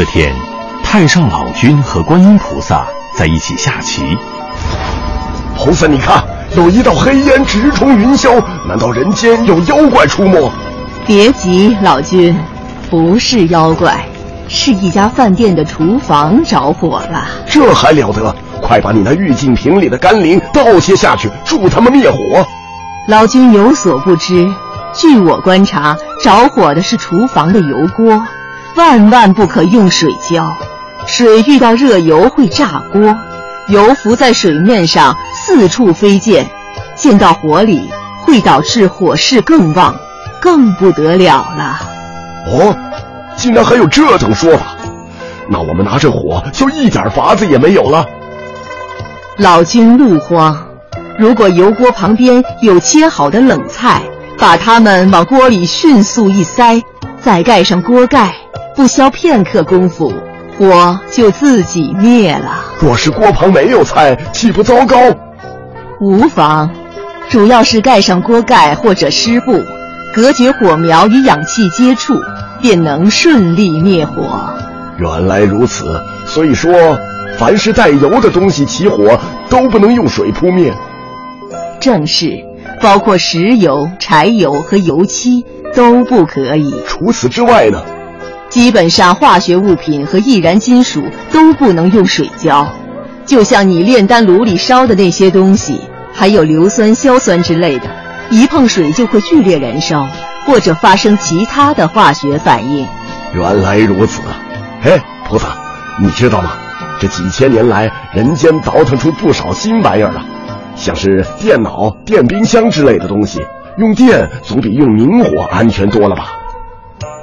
这天，太上老君和观音菩萨在一起下棋。菩萨，你看，有一道黑烟直冲云霄，难道人间有妖怪出没？别急，老君，不是妖怪，是一家饭店的厨房着火了。这还了得！快把你那玉净瓶里的甘霖倒些下去，助他们灭火。老君有所不知，据我观察，着火的是厨房的油锅，万万不可用水浇，水遇到热油会炸锅，油浮在水面上四处飞溅，溅到火里会导致火势更旺，更不得了了。哦，竟然还有这种说法！那我们拿着火就一点法子也没有了。老君怒慌。如果油锅旁边有切好的冷菜，把它们往锅里迅速一塞，再盖上锅盖，不消片刻功夫，火就自己灭了。若是锅旁没有菜，岂不糟糕？无妨，主要是盖上锅盖或者湿布，隔绝火苗与氧气接触，便能顺利灭火。原来如此，所以说，凡是带油的东西起火，都不能用水扑灭。正是，包括石油、柴油和油漆都不可以。除此之外呢？基本上化学物品和易燃金属都不能用水浇。就像你炼丹炉里烧的那些东西，还有硫酸、硝酸之类的，一碰水就会剧烈燃烧，或者发生其他的化学反应。原来如此。嘿，菩萨，你知道吗？这几千年来，人间倒腾出不少新玩意儿了。像是电脑、电冰箱之类的东西，用电总比用明火安全多了吧？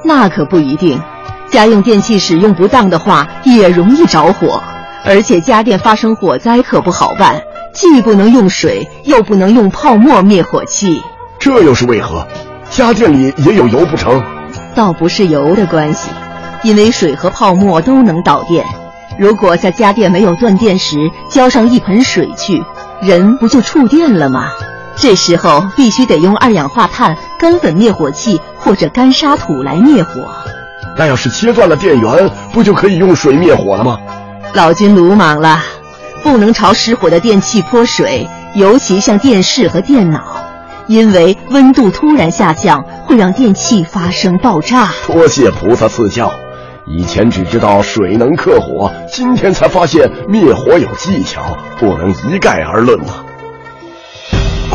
那可不一定，家用电器使用不当的话，也容易着火。而且家电发生火灾可不好办，既不能用水，又不能用泡沫灭火器。这又是为何？家电里也有油不成？倒不是油的关系，因为水和泡沫都能导电。如果在家电没有断电时浇上一盆水去。人不就触电了吗？这时候必须得用二氧化碳、干粉灭火器或者干沙土来灭火。那要是切断了电源，不就可以用水灭火了吗？老君鲁莽了，不能朝失火的电器泼水，尤其像电视和电脑，因为温度突然下降会让电器发生爆炸。多谢菩萨赐教。以前只知道水能克火，今天才发现灭火有技巧，不能一概而论呐。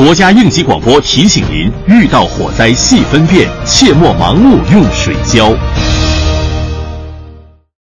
国家应急广播提醒您：遇到火灾细分辨，切莫盲目用水浇。